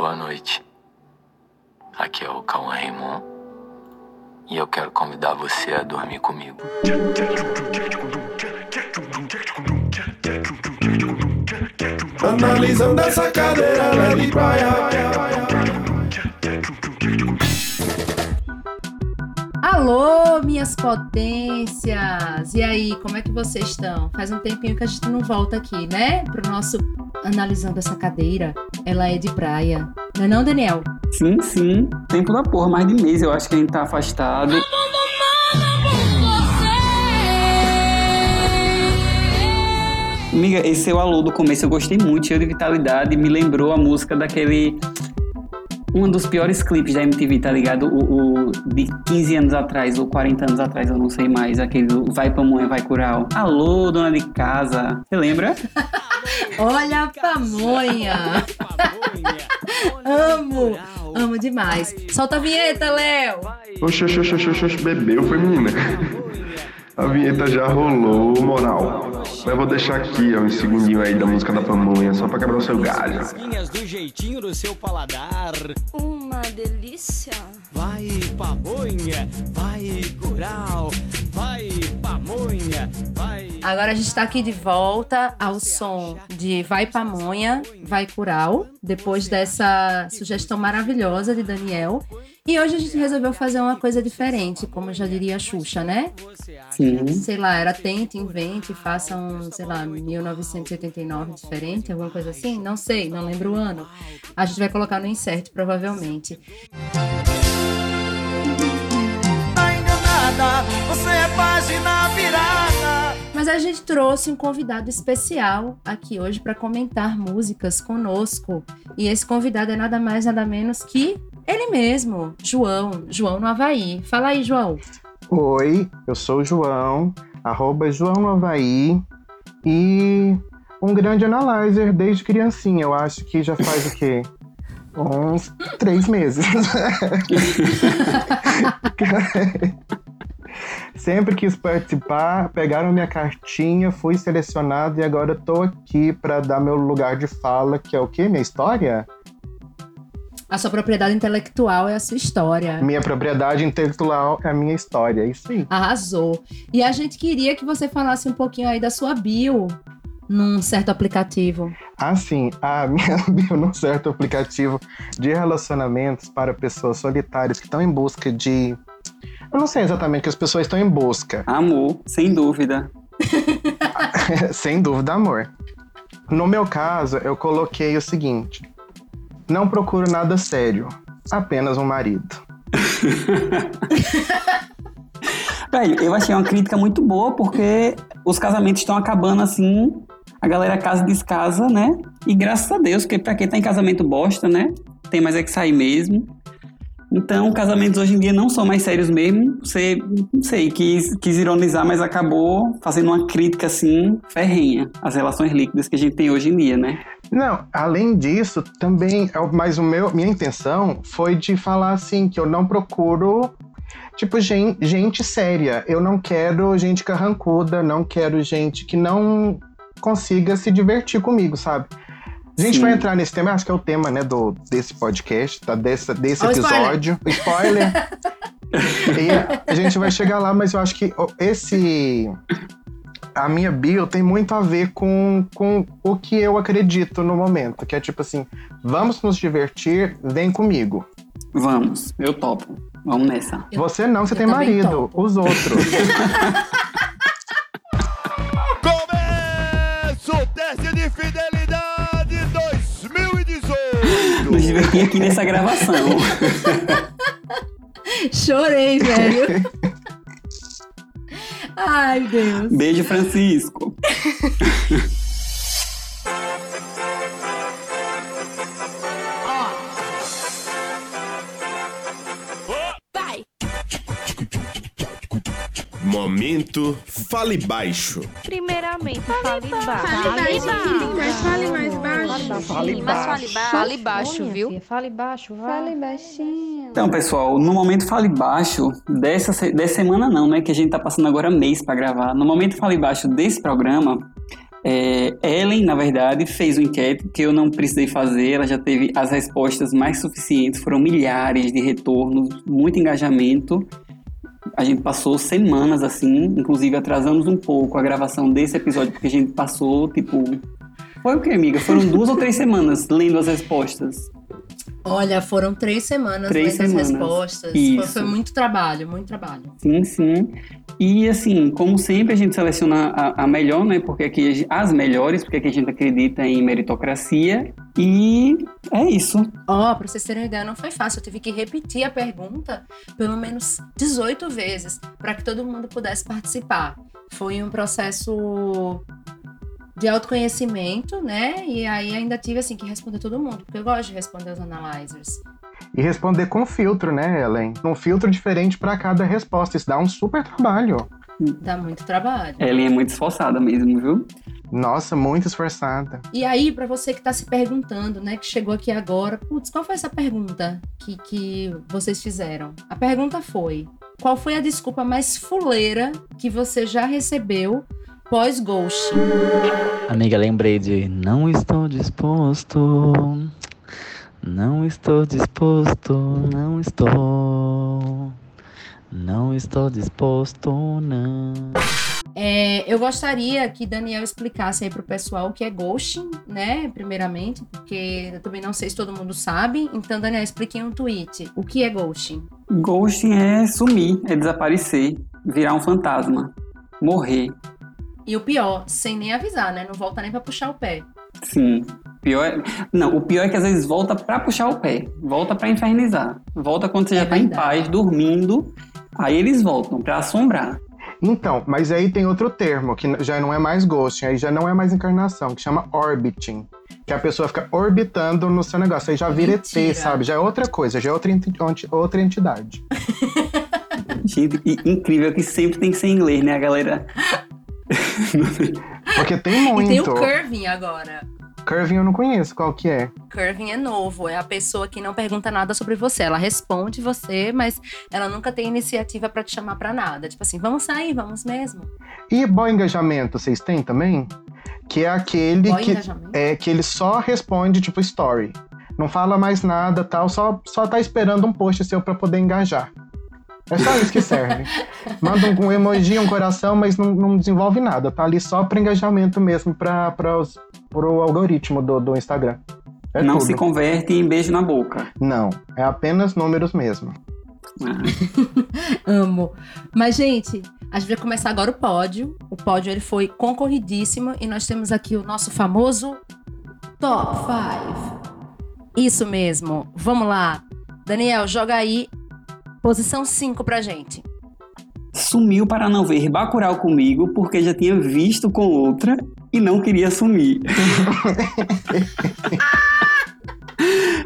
Boa noite. Aqui é o Cauã Raymond e eu quero convidar você a dormir comigo. Analisando essa cadeira de praia. Alô, minhas potências! E aí, como é que vocês estão? Faz um tempinho que a gente não volta aqui, né? Pro nosso Analisando essa cadeira. Ela é de praia. Não é não, Daniel? Sim, sim. Tempo da porra, mais de mês eu acho que a gente tá afastado. Amiga, esse seu alô do começo eu gostei muito, cheio de vitalidade, me lembrou a música daquele. Um dos piores clipes da MTV, tá ligado? O, o de 15 anos atrás, ou 40 anos atrás, eu não sei mais. Aquele do Vai Pamonha, Vai Cural. Alô, dona de casa. Você lembra? Olha a pamonha! Amo! Amo demais. Solta a vinheta, Léo! Oxe, oxe, oxe, oxe, oxe, bebeu, foi menina. A vinheta já rolou, moral. Mas eu vou deixar aqui, ó, um segundinho aí da música da pamonha, só pra quebrar o seu galho. do jeitinho do seu paladar. Uma delícia. Vai pamonha, vai curau, vai pamonha. Agora a gente tá aqui de volta ao som de Vai Pamonha, Vai Cural, depois dessa sugestão maravilhosa de Daniel. E hoje a gente resolveu fazer uma coisa diferente, como já diria a Xuxa, né? Sim. Sei lá, era tente, invente, faça um, sei lá, 1989 diferente, alguma coisa assim? Não sei, não lembro o ano. A gente vai colocar no insert, provavelmente. Mas a gente trouxe um convidado especial aqui hoje para comentar músicas conosco. E esse convidado é nada mais, nada menos que ele mesmo, João, João no Havaí. Fala aí, João. Oi, eu sou o João, arroba João no Havaí, e um grande analyzer desde criancinha. Eu acho que já faz o quê? Uns três meses. Sempre quis participar, pegaram minha cartinha, fui selecionado e agora tô aqui para dar meu lugar de fala, que é o quê? Minha história? A sua propriedade intelectual é a sua história. Minha propriedade intelectual é a minha história, é isso aí. Arrasou. E a gente queria que você falasse um pouquinho aí da sua bio num certo aplicativo. Ah, sim, a minha bio num certo aplicativo de relacionamentos para pessoas solitárias que estão em busca de. Eu não sei exatamente o que as pessoas estão em busca. Amor, sem dúvida. Sem dúvida, amor. No meu caso, eu coloquei o seguinte: não procuro nada sério, apenas um marido. Velho, eu achei uma crítica muito boa porque os casamentos estão acabando assim, a galera casa descasa, né? E graças a Deus, porque pra quem tá em casamento bosta, né? Tem mais é que sair mesmo. Então, casamentos hoje em dia não são mais sérios mesmo. Você, não sei, quis, quis ironizar, mas acabou fazendo uma crítica assim, ferrenha às relações líquidas que a gente tem hoje em dia, né? Não, além disso, também, é mas o meu, minha intenção foi de falar assim, que eu não procuro, tipo, gente, gente séria. Eu não quero gente carrancuda, não quero gente que não consiga se divertir comigo, sabe? A gente Sim. vai entrar nesse tema, acho que é o tema, né, do, desse podcast, tá? Desse, desse Ó, o spoiler. episódio. Spoiler! e a gente vai chegar lá, mas eu acho que esse. A minha bio tem muito a ver com, com o que eu acredito no momento, que é tipo assim: vamos nos divertir, vem comigo. Vamos, eu topo. Vamos nessa. Eu- Você não, você eu tem marido, topo. os outros. 2018. Nos divertir aqui nessa gravação. Chorei, velho. Ai, Deus. Beijo, Francisco. Momento Fale Baixo. Primeiramente, fale baixo. Fale baixo. Fale mais baixo. Fale Mas fale baixo. Fale baixo, Olha, viu? filha, Fale baixo, vai. Fale baixinho. Então, pessoal, no momento Fale Baixo dessa, dessa semana não, né? Que a gente tá passando agora mês pra gravar. No momento Fale Baixo desse programa, É, Ellen, na verdade, fez uma enquete que eu não precisei fazer, ela já teve as respostas mais suficientes, foram milhares de retornos, muito engajamento. A gente passou semanas assim, inclusive atrasamos um pouco a gravação desse episódio, porque a gente passou, tipo. Foi o que, amiga? Foram duas ou três semanas lendo as respostas. Olha, foram três semanas Três semanas. respostas. Foi, Isso. foi muito trabalho, muito trabalho. Sim, sim. E assim, como sempre, a gente seleciona a, a melhor, né? Porque aqui gente- as melhores, porque aqui a gente acredita em meritocracia. E é isso. Ó, pra vocês terem uma ideia, não foi fácil. Eu tive que repetir a pergunta pelo menos 18 vezes para que todo mundo pudesse participar. Foi um processo de autoconhecimento, né? E aí ainda tive assim que responder todo mundo, porque eu gosto de responder os analyzers. E responder com filtro, né, Ellen? Um filtro diferente pra cada resposta. Isso dá um super trabalho. Dá muito trabalho. Ellen é muito esforçada mesmo, viu? Nossa, muito esforçada. E aí, pra você que tá se perguntando, né, que chegou aqui agora, putz, qual foi essa pergunta que, que vocês fizeram? A pergunta foi: qual foi a desculpa mais fuleira que você já recebeu pós-ghost? Amiga, lembrei de não estou disposto. Não estou disposto, não estou. Não estou disposto, não. É, eu gostaria que Daniel explicasse aí pro pessoal o que é ghosting, né? Primeiramente, porque eu também não sei se todo mundo sabe. Então, Daniel, explique em um tweet o que é ghosting. Ghosting é sumir, é desaparecer, virar um fantasma, morrer. E o pior, sem nem avisar, né? Não volta nem pra puxar o pé. Sim. Pior é... Não, o pior é que às vezes volta pra puxar o pé, volta pra infernizar. Volta quando você É já tá em paz, dormindo. Aí eles voltam pra assombrar. Então, mas aí tem outro termo, que já não é mais ghosting, aí já não é mais encarnação, que chama orbiting. Que a pessoa fica orbitando no seu negócio. Aí já vira Mentira. ET, sabe? Já é outra coisa, já é outra, enti- outra entidade. Gente, incrível que sempre tem que ser em inglês, né, a galera? Porque tem E muito. tem o curving agora. Curving eu não conheço, qual que é? Curving é novo, é a pessoa que não pergunta nada sobre você. Ela responde você, mas ela nunca tem iniciativa pra te chamar pra nada. Tipo assim, vamos sair, vamos mesmo. E boy engajamento, vocês têm também? Que é aquele Boy que, é, que ele só responde, tipo, story. Não fala mais nada, tal, só, só tá esperando um post seu pra poder engajar. É só isso que serve. Manda um, emoji, um coração, mas não, não desenvolve nada. Tá ali só para engajamento mesmo, para o algoritmo do, do Instagram. É não tudo. se converte em beijo na boca. Não, é apenas números mesmo. Ah, Amo. Mas, gente, a gente vai começar agora o pódio. O pódio ele foi concorridíssimo e nós temos aqui o nosso famoso Top 5. Isso mesmo. Vamos lá. Daniel, joga aí posição 5 pra gente. Sumiu para não ver Bacurau comigo porque já tinha visto com outra e não queria assumir.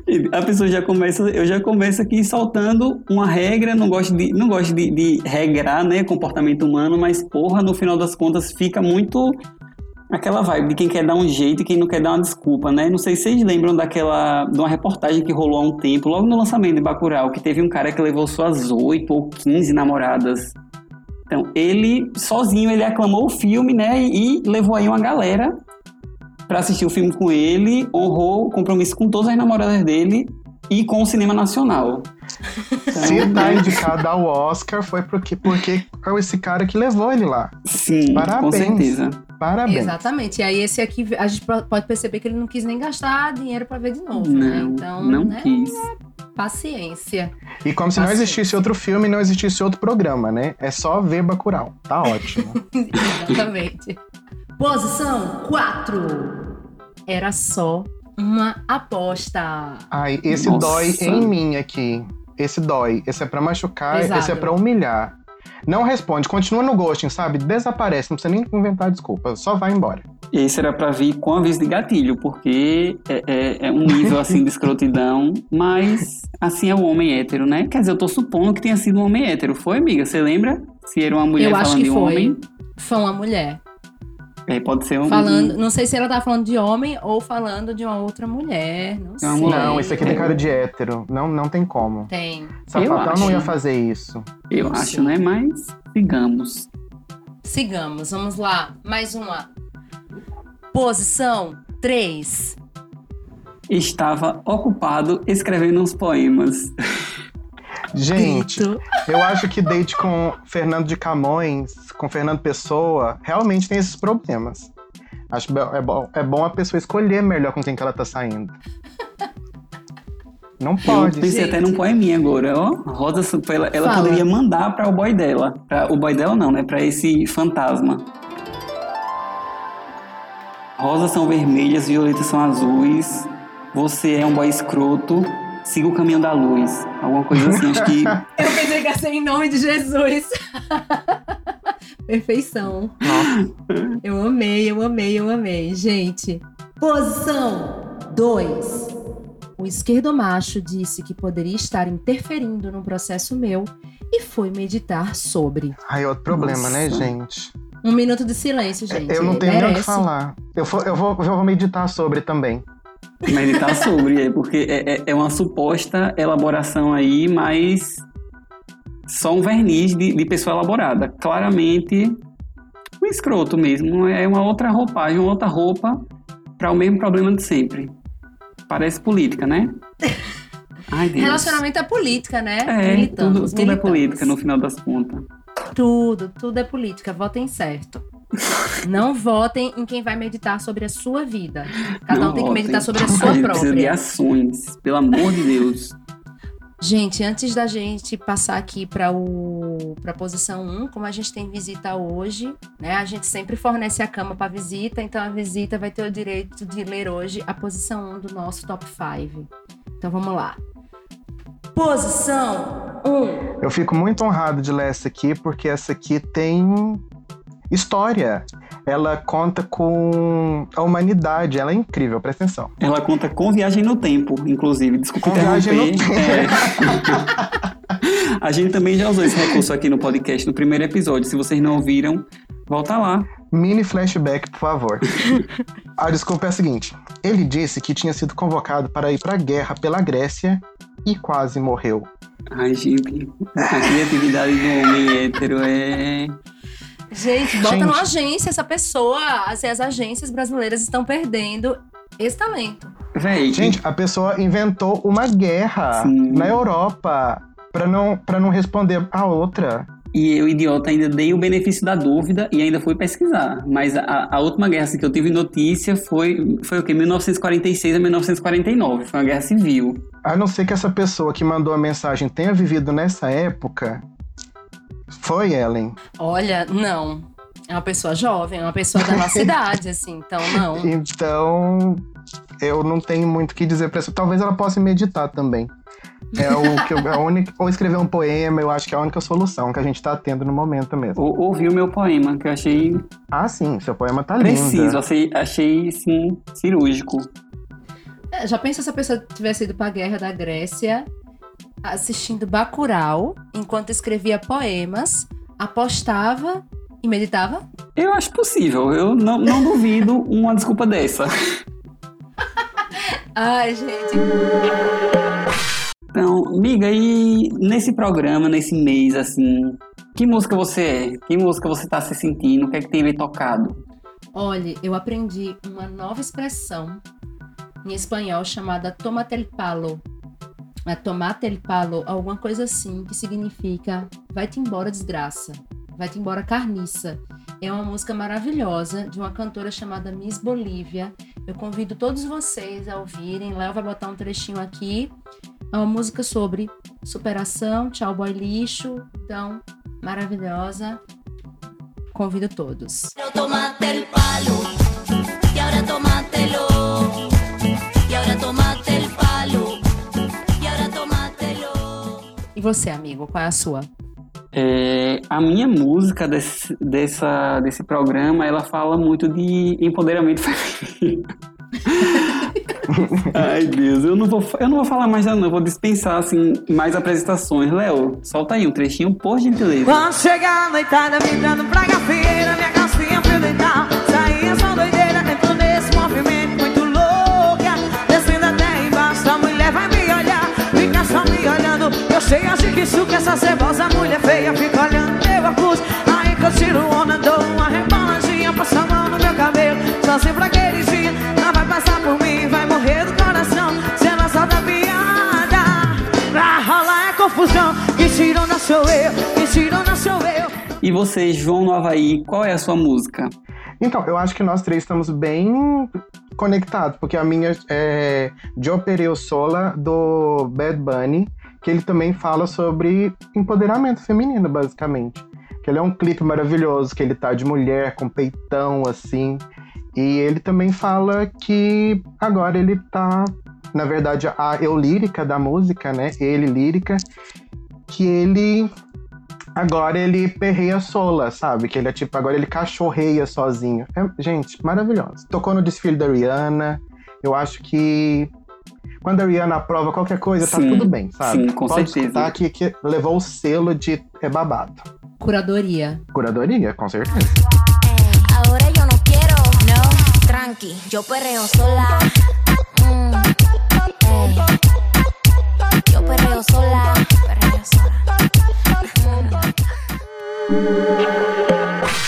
E A pessoa já começa, eu já começo aqui soltando uma regra, não gosto de, não gosto de, de regrar, né, comportamento humano, mas porra, no final das contas fica muito aquela vibe de quem quer dar um jeito e quem não quer dar uma desculpa, né? Não sei se vocês lembram daquela, de uma reportagem que rolou há um tempo, logo no lançamento de Bacurau, que teve um cara que levou suas 8 ou 15 namoradas. Então, ele, sozinho, ele aclamou o filme, né? E, e levou aí uma galera pra assistir o filme com ele, honrou o compromisso com todas as namoradas dele e com o cinema nacional. Se Então, tá né? indicado ao Oscar, foi porque, porque é esse cara que levou ele lá. Sim, com Parabéns. certeza. Parabéns. Exatamente. E aí, esse aqui, a gente po- pode perceber que ele não quis nem gastar dinheiro pra ver de novo, né? Não, Então, não né? quis. Paciência. E como se não Paciência. existisse outro filme, não existisse outro programa, né? É só ver Bacurau. Tá ótimo. Exatamente. Posição 4. Era só uma aposta. Ai, esse Nossa. dói em mim aqui. Esse dói. Esse é pra machucar, Pesado. esse é pra humilhar. Não responde, continua no ghosting, sabe? Desaparece, não precisa nem inventar desculpa, só vai embora. Esse era pra vir com aviso de gatilho, porque é, é- é um nível assim de escrotidão, mas assim é o homem hétero, né? Quer dizer, eu tô supondo que tenha sido um homem hétero. Foi, amiga? Você lembra? Se era uma mulher Eu acho falando que de um foi. homem. Foi uma mulher. É, pode ser um. Falando, não sei se ela tava falando de homem ou falando de uma outra mulher. Não É sei. Não, esse aqui tem cara de hétero. Não, não tem como. Tem. Sapatão acho. não ia fazer isso. Eu Não acho, sei. né? Mas sigamos. Sigamos, vamos lá. Mais uma. Posição 3. Estava ocupado escrevendo uns poemas. Gente, Grito. eu acho que date com Fernando de Camões, com Fernando Pessoa, realmente tem esses problemas. Acho é bom, é bom a pessoa escolher melhor com quem que ela tá saindo. Não pode. Eu pensei gente. até num poeminha agora, ó. Rosa, ela, ela Fala. poderia mandar para o boy dela. Pra, o boy dela não, né? Para esse fantasma. Rosas são vermelhas, violetas são azuis. Você é um boy escroto. Siga o caminho da luz. Alguma coisa assim, acho que. Eu pensei que ia ser em nome de Jesus. Perfeição. Eu amei, eu amei, eu amei. Gente, posição 2. O esquerdomacho disse que poderia estar interferindo num processo meu e foi meditar sobre. Ai, outro problema, né, Nossa. gente? Um minuto de silêncio, gente. eu não tenho nem o que falar. Eu vou, eu, vou, eu vou meditar sobre também. Meditar sobre, é, porque é, é- é uma suposta elaboração aí, mas só um verniz de, de pessoa elaborada. Claramente, um escroto mesmo. É uma outra roupagem, uma outra roupa para o mesmo problema de sempre. Parece política, né? Ai. Relacionamento é política, né? É, Militamos, tudo, tudo é política no final das contas. Tudo, tudo é política. Votem certo. Não votem em quem vai meditar sobre a sua vida. Cada um Não tem que votem. meditar sobre a A sua gente precisa de própria. ações, pelo amor de Deus. Gente, antes da gente passar aqui para o para posição 1, como a gente tem visita hoje, né? A gente sempre fornece a cama para visita, então a visita vai ter o direito de ler hoje a posição 1 do nosso top 5. Então vamos lá. Posição 1. Eu fico muito honrado de ler essa aqui, porque essa aqui tem história. Ela conta com a humanidade, ela é incrível, presta atenção. Ela conta com viagem no tempo, inclusive. Desculpa Com viagem no interromper. É. A gente também já usou esse recurso aqui no podcast, no primeiro episódio. Se vocês não ouviram, volta lá. Mini flashback, por favor. a desculpa é a seguinte: ele disse que tinha sido convocado para ir para a guerra pela Grécia e quase morreu. Ai, gente, a criatividade do homem hétero é. Gente, bota Gente. numa agência essa pessoa. Assim, as agências brasileiras estão perdendo esse talento. Véi, Gente, a pessoa inventou uma guerra Sim. na Europa para não, pra não responder a outra. e eu, idiota, ainda dei o benefício da dúvida e ainda fui pesquisar. Mas a, a última guerra assim, que eu tive notícia foi, foi o quê? 1946 a 1949. Foi uma guerra civil. A não ser que essa pessoa que mandou a mensagem tenha vivido nessa época. Foi, Ellen. Olha, não. É uma pessoa jovem, é uma pessoa da nossa idade, assim. Então, não. Então, eu não tenho muito o que dizer pra essa. Talvez ela possa meditar também. É o que eu, a única, ou escrever um poema, eu acho que é a única solução que a gente tá tendo no momento mesmo. Ou, ouvi o meu poema, que eu achei Ah, sim, seu poema tá preciso, lindo. achei, achei sim, cirúrgico. É, Já pensa se a pessoa tivesse ido pra guerra da Grécia assistindo Bacurau, enquanto escrevia poemas, apostava e meditava? Eu acho possível, eu não, não duvido uma desculpa dessa. Ai, gente. Então, miga, e nesse programa, nesse mês, assim, que música você é? Que música você tá se sentindo? O que é que tem lhe tocado? Olha, eu aprendi uma nova expressão em espanhol chamada tomate el palo. É tomate el palo, alguma coisa assim, que significa vai-te embora desgraça, vai-te embora carniça. É uma música maravilhosa de uma cantora chamada Miss Bolívia. Eu convido todos vocês a ouvirem. Léo vai botar um trechinho aqui. É uma música sobre superação, tchau boy lixo. Então, maravilhosa. Convido todos. Tomaste el palo y ahora tómatelo. Você, amigo, qual é a sua? É, a minha música desse, dessa, desse programa, ela fala muito de empoderamento feminino. Ai, Deus, eu não vou, eu não vou falar mais nada, não. Eu vou dispensar, assim, mais apresentações. Léo, solta aí um trechinho, por gentileza. Quando chegar a noitada, me dando minha sei, acho que isso que essa cebosa mulher feia fica olhando meu abuso. Aí que eu tiro onda, dou uma reboladinha, passa a mão no meu cabelo, só se pra aquele dia. Ela vai passar por mim, vai morrer do coração, se ela só da piada. Pra rolar é confusão, que tirona sou eu, que tirona sou eu. E vocês João no Havaí, qual é a sua música? Então, eu acho que nós três estamos bem conectados, porque a minha é Yo Pereo Sola, do Bad Bunny, que ele também fala sobre empoderamento feminino, basicamente. Que ele é um clipe maravilhoso, que ele tá de mulher, com peitão, assim. E ele também fala que agora ele tá, na verdade, a eu lírica da música, né? Ele lírica, que ele agora ele perreia sola, sabe? Que ele é tipo, agora ele cachorreia sozinho. É, gente, maravilhoso. Tocou no desfile da Rihanna. Eu acho que quando a Rihanna aprova qualquer coisa, tá Sim, tudo bem, sabe? sim, com Pode certeza. que, que levou o selo de é babado. Curadoria. Curadoria, com certeza. Ahora yo no quiero, no, tranqui, yo perreo sola. Mm. Yo perreo sola, perreo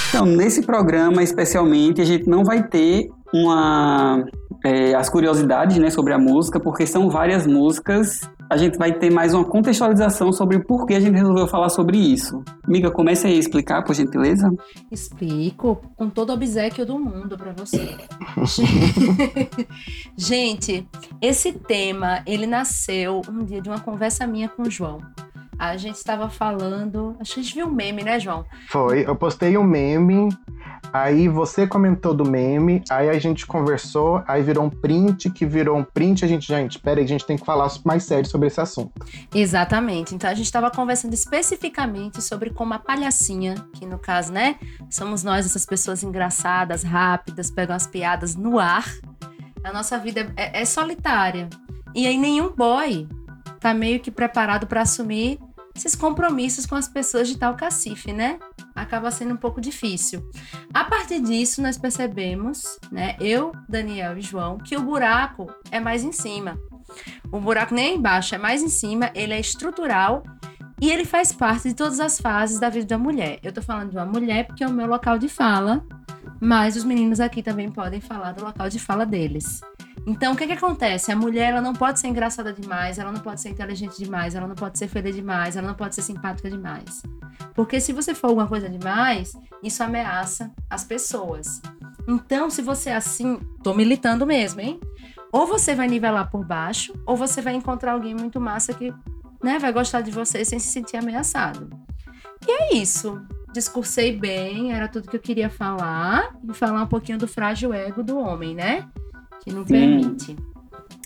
Então, nesse programa, especialmente, a gente não vai ter uma é, as curiosidades né, sobre a música, porque são várias músicas. A gente vai ter mais uma contextualização sobre o porquê a gente resolveu falar sobre isso. Miga, comece aí a explicar, por gentileza. Explico com todo o obsequio do mundo pra você. Gente, esse tema, ele nasceu um dia de uma conversa minha com o João. A gente estava falando, acho que a gente viu um meme, né, João? Foi, eu postei um meme, aí você comentou do meme, aí a gente conversou, aí virou um print, que virou um print, a gente, gente, peraí, a gente tem que falar mais sério sobre esse assunto. Exatamente. Então a gente estava conversando especificamente sobre como a palhacinha, que no caso, né, somos nós, essas pessoas engraçadas, rápidas, pegam as piadas no ar. A nossa vida é, é solitária. E aí nenhum boy tá meio que preparado para assumir esses compromissos com as pessoas de tal cacife, né? Acaba sendo um pouco difícil. A partir disso, nós percebemos, né, eu, Daniel e João, que o buraco é mais em cima. O buraco nem é embaixo, é mais em cima, ele é estrutural e ele faz parte de todas as fases da vida da mulher. Eu tô falando de uma mulher porque é o meu local de fala, mas os meninos aqui também podem falar do local de fala deles. Então, o que que acontece? A mulher, ela não pode ser engraçada demais, ela não pode ser inteligente demais, ela não pode ser feia demais, ela não pode ser simpática demais. Porque se você for alguma coisa demais, isso ameaça as pessoas. Então, se você é assim, tô militando mesmo, hein? Ou você vai nivelar por baixo, ou você vai encontrar alguém muito massa que, né, vai gostar de você sem se sentir ameaçado. E é isso. Discursei bem, era tudo que eu queria falar. E falar um pouquinho do frágil ego do homem, né? Que não Sim. permite.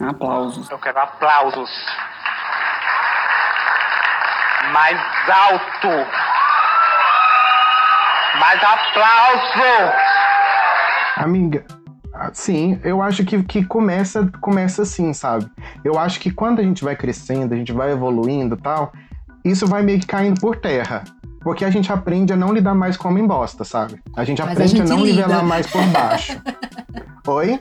Aplausos. Eu quero aplausos. Mais alto. Mais aplauso. Amiga, sim, eu acho que, que começa, começa assim, sabe? Eu acho que quando a gente vai crescendo, a gente vai evoluindo tal, isso vai meio que caindo por terra. Porque a gente aprende a não lidar mais com homem bosta, sabe? A gente Mas a aprende a, gente não lida. nivelar mais por baixo. Oi?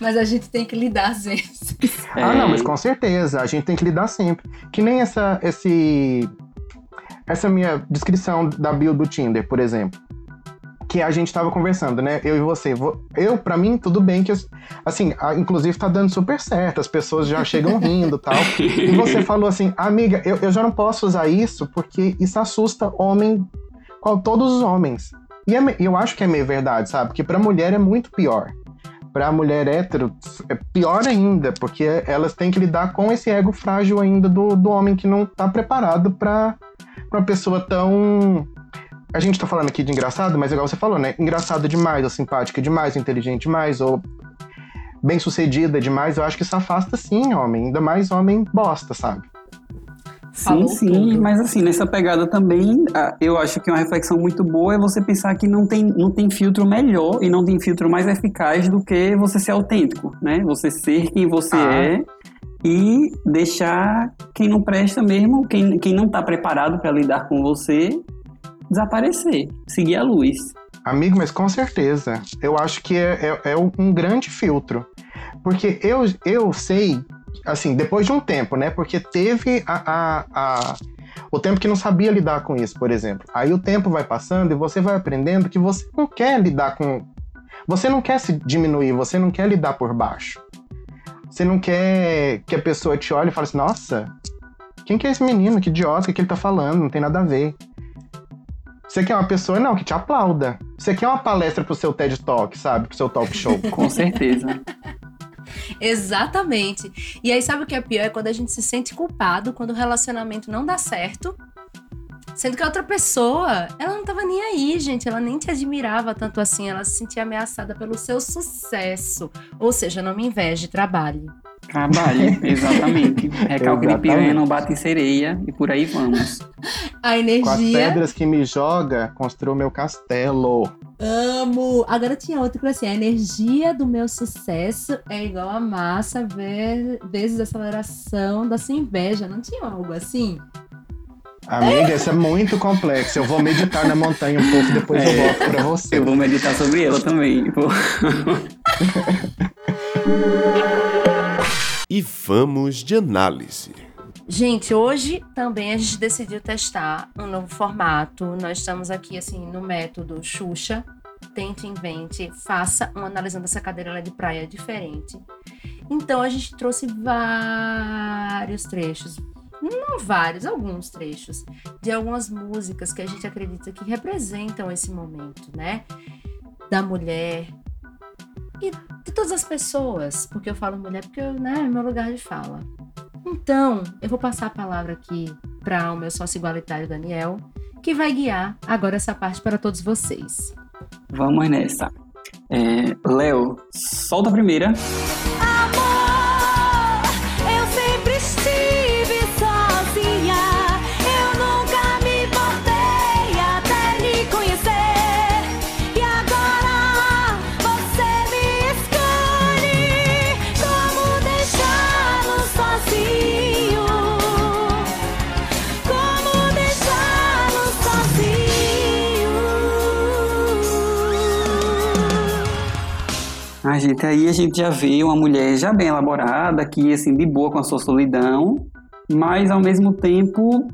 Mas a gente tem que lidar às vezes. Ah, não, mas com certeza, a gente tem que lidar sempre. Que nem essa, esse, essa minha descrição da bio do Tinder, por exemplo. Que a gente tava conversando, né? Eu e você. Vo- Eu, pra mim, tudo bem que, assim, inclusive tá dando super certo, as pessoas já chegam rindo e tal. E você falou assim, amiga, eu, eu já não posso usar isso porque isso assusta homem, com todos os homens. E é eu acho que é meio verdade, sabe? Porque pra mulher é muito pior. Pra mulher hétero, é pior ainda, porque elas têm que lidar com esse ego frágil ainda do, do homem que não tá preparado pra, pra uma pessoa tão. A gente tá falando aqui de engraçado, mas igual você falou, né? Engraçado demais, ou simpática demais, ou inteligente demais, ou bem sucedida demais. Eu acho que isso afasta sim, homem. Ainda mais homem bosta, sabe? Sim, Falou sim, tudo. mas assim, nessa pegada também, eu acho que uma reflexão muito boa é você pensar que não tem, não tem filtro melhor e não tem filtro mais eficaz do que você ser autêntico, né? Você ser quem você Ah. é e deixar quem não presta mesmo, quem, quem não tá preparado para lidar com você, desaparecer, seguir a luz. Amigo, mas com certeza. Eu acho que é, é- é um grande filtro. Porque eu, eu sei, assim, depois de um tempo, né? Porque teve a, a- a- o tempo que não sabia lidar com isso, por exemplo. Aí o tempo vai passando e você vai aprendendo que você não quer lidar com. Você não quer se diminuir, você não quer lidar por baixo. Você não quer que a pessoa te olhe e fale assim, nossa, Quem que é esse menino? Que idiota, que, que ele tá falando? Não tem nada a ver. Você quer uma pessoa, não, que te aplauda. Você quer uma palestra pro seu TED Talk, sabe? Pro seu talk show. Com certeza. Exatamente. E aí, sabe o que é pior? É quando a gente se sente culpado quando o relacionamento não dá certo. Sendo que a outra pessoa, ela não tava nem aí, gente. Ela nem te admirava tanto assim. Ela se sentia ameaçada pelo seu sucesso. Ou seja, não me inveje, trabalhe. Trabalhe, exatamente. Recalque de piranha não bate em sereia e por aí vamos. A Com as energia. pedras que me joga, construo meu castelo. Amo! Agora tinha outro que era assim: a energia do meu sucesso é igual a massa ve- vezes a aceleração da sua inveja. Não tinha algo assim? Amiga, isso é muito complexo. Eu vou meditar na montanha um pouco, depois eu É. volto pra você. Eu vou meditar sobre ela também. Vou- vamos de análise. Gente, hoje também a gente decidiu testar um novo formato. Nós estamos aqui, assim, no método Xuxa. Tente, invente, faça um analisando essa cadeira ela é de praia diferente. Então a gente trouxe vários trechos, não vários, alguns trechos, de algumas músicas que a gente acredita que representam esse momento, né? Da mulher e de todas as pessoas. Porque eu falo mulher porque né, é meu lugar de fala. Então, eu vou passar a palavra aqui para o meu sócio igualitário Daniel, que vai guiar agora essa parte para todos vocês. Vamos nessa. É, Léo, solta a primeira. Eu A gente aí a gente já vê uma mulher já bem elaborada, que assim de boa com a sua solidão, mas ao mesmo tempo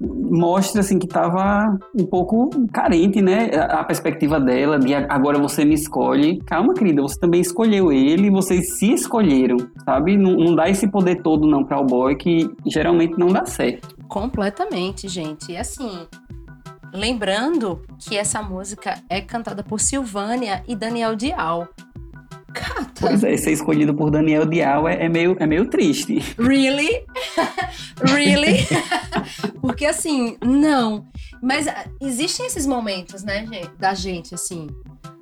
mostra assim que estava um pouco carente, né? A perspectiva dela de "A- agora você me escolhe. Calma, querida, você também escolheu ele, vocês se escolheram, sabe? Não, não dá esse poder todo não para o boy que geralmente não dá certo. Completamente, gente. E assim, lembrando que essa música é cantada por Silvânia e Daniel Dial. Cata. Pois é, ser escolhido por Daniel Dial é, é meio, é meio triste. Really? really? Porque assim, não. Mas ah, existem esses momentos, né, gente, da gente, assim.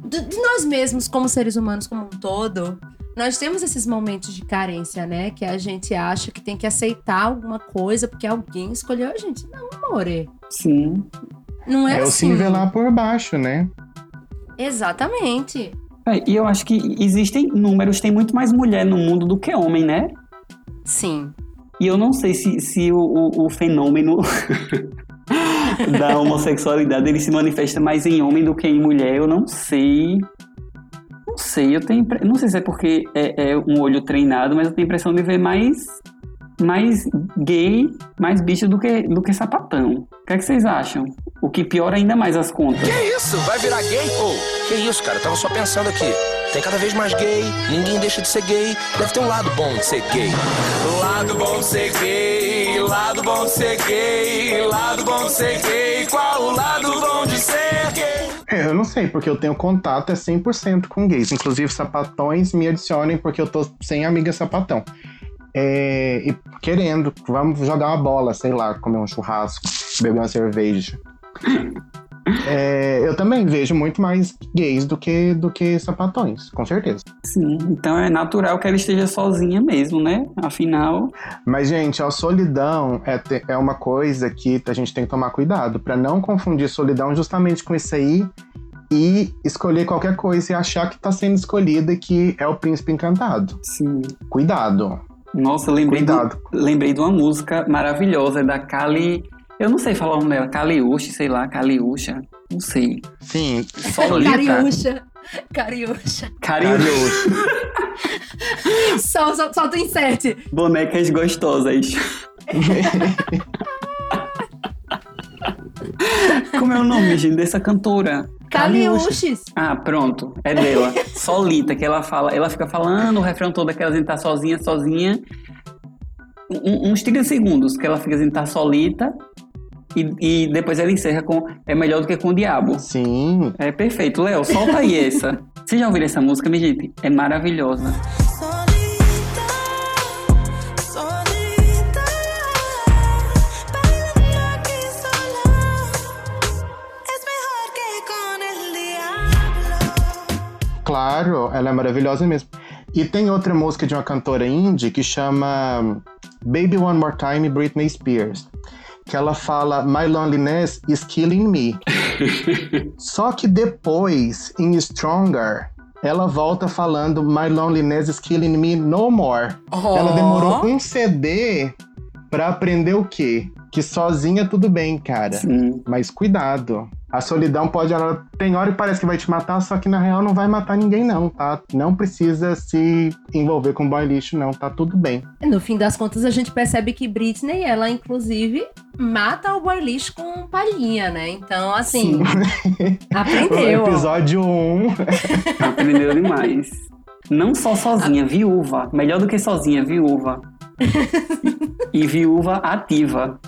do- de nós mesmos, como seres humanos como um todo. Nós temos esses momentos de carência, né? Que a gente acha que tem que aceitar alguma coisa porque alguém escolheu a gente. Não, amore. Sim. Não é, É o assim. se nivelar por baixo, né? Exatamente. É, e eu acho que existem números, tem muito mais mulher no mundo do que homem, né? Sim. E eu não sei se, se o, o- o fenômeno da homossexualidade ele se manifesta mais em homem do que em mulher. Eu não sei. Não sei, eu tenho. Não sei se é porque é, é um olho treinado, mas eu tenho a impressão de ver mais. Mais gay, mais bicho do que, do que sapatão. O que, é que vocês acham? O que piora ainda mais as contas. Que isso? Vai virar gay? Ô, que isso, cara? Eu tava só pensando aqui. Tem cada vez mais gay, ninguém deixa de ser gay. Deve ter um lado bom de ser gay. Lado bom de ser gay, lado bom de ser gay, lado bom de ser gay. Qual o lado bom de ser gay? É, eu não sei, porque eu tenho contato é 100% com gays. Inclusive, sapatões me adicionem, porque eu tô sem amiga sapatão. É, e querendo, vamos jogar uma bola, sei lá, comer um churrasco, beber uma cerveja. É, eu também vejo muito mais gays do que, do que sapatões, com certeza. Sim, então é natural que ela esteja sozinha mesmo, né? Afinal. Mas, gente, a solidão é, te- é uma coisa que a gente tem que tomar cuidado para não confundir solidão justamente com isso aí e escolher qualquer coisa e achar que tá sendo escolhida e que é o príncipe encantado. Sim. Cuidado. Nossa, eu lembrei, do- lembrei de uma música maravilhosa da Kali. Eu não sei falar o nome dela, Kaliushi, sei lá, Kaliusha, não sei. Sim, Solita. Cariúcha. Cariúcha. Cariúcha. Sol, sol, solta o insert. Bonecas gostosas. Como é o nome, gente, dessa cantora? Caliuches. Ah, pronto, é dela. Solita, que ela fala, ela fica falando o refrão todo que ela tá sozinha, sozinha. um- uns 30 segundos que ela fica assim, tá solita. E, e depois ela encerra com É melhor do que com o diabo. Sim. É perfeito. Léo, solta aí essa. Vocês já ouviram essa música, minha gente? É maravilhosa. Claro, ela é maravilhosa mesmo. E tem outra música de uma cantora indie que chama Baby One More Time, Britney Spears. Que ela fala My loneliness is killing me. Só que depois, em Stronger, ela volta falando My loneliness is killing me no more. Oh. Ela demorou um CD pra aprender o quê? Que sozinha tudo bem, cara. Mas cuidado. A solidão pode. Ela tem hora que parece que vai te matar, só que na real não vai matar ninguém, não, tá? Não precisa se envolver com boy lixo, não, tá tudo bem. No fim das contas, a gente percebe que Britney, ela inclusive mata o boy lixo com palhinha, né? Então, assim, aprendeu. O episódio 1. Aprendeu demais. Não só sozinha, viúva. Melhor do que sozinha, viúva. e viúva ativa.